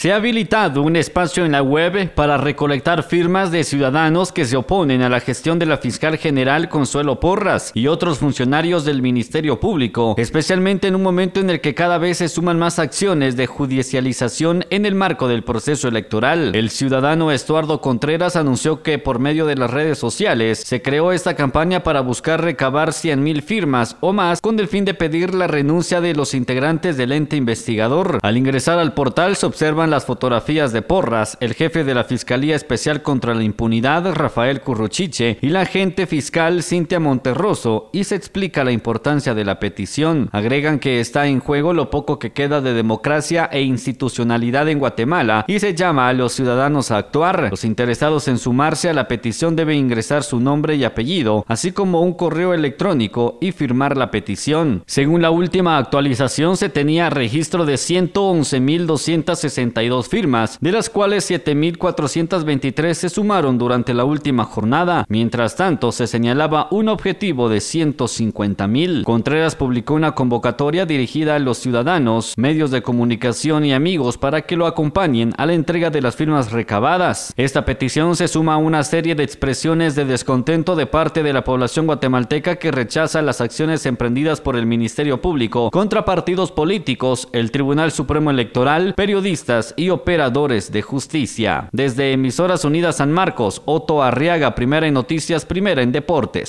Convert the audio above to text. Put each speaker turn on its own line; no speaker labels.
Se ha habilitado un espacio en la web para recolectar firmas de ciudadanos que se oponen a la gestión de la fiscal general Consuelo Porras y otros funcionarios del Ministerio Público, especialmente en un momento en el que cada vez se suman más acciones de judicialización en el marco del proceso electoral. El ciudadano Estuardo Contreras anunció que por medio de las redes sociales se creó esta campaña para buscar recabar 100.000 firmas o más con el fin de pedir la renuncia de los integrantes del ente investigador. Al ingresar al portal se observan las fotografías de Porras, el jefe de la Fiscalía Especial contra la Impunidad, Rafael Curruchiche, y la agente fiscal Cintia Monterroso, y se explica la importancia de la petición. Agregan que está en juego lo poco que queda de democracia e institucionalidad en Guatemala y se llama a los ciudadanos a actuar. Los interesados en sumarse a la petición deben ingresar su nombre y apellido, así como un correo electrónico y firmar la petición. Según la última actualización, se tenía registro de 111.260 firmas, de las cuales 7.423 se sumaron durante la última jornada. Mientras tanto, se señalaba un objetivo de 150.000. Contreras publicó una convocatoria dirigida a los ciudadanos, medios de comunicación y amigos para que lo acompañen a la entrega de las firmas recabadas. Esta petición se suma a una serie de expresiones de descontento de parte de la población guatemalteca que rechaza las acciones emprendidas por el Ministerio Público contra partidos políticos, el Tribunal Supremo Electoral, y operadores de justicia. Desde Emisoras Unidas San Marcos, Otto Arriaga, primera en noticias, primera en deportes.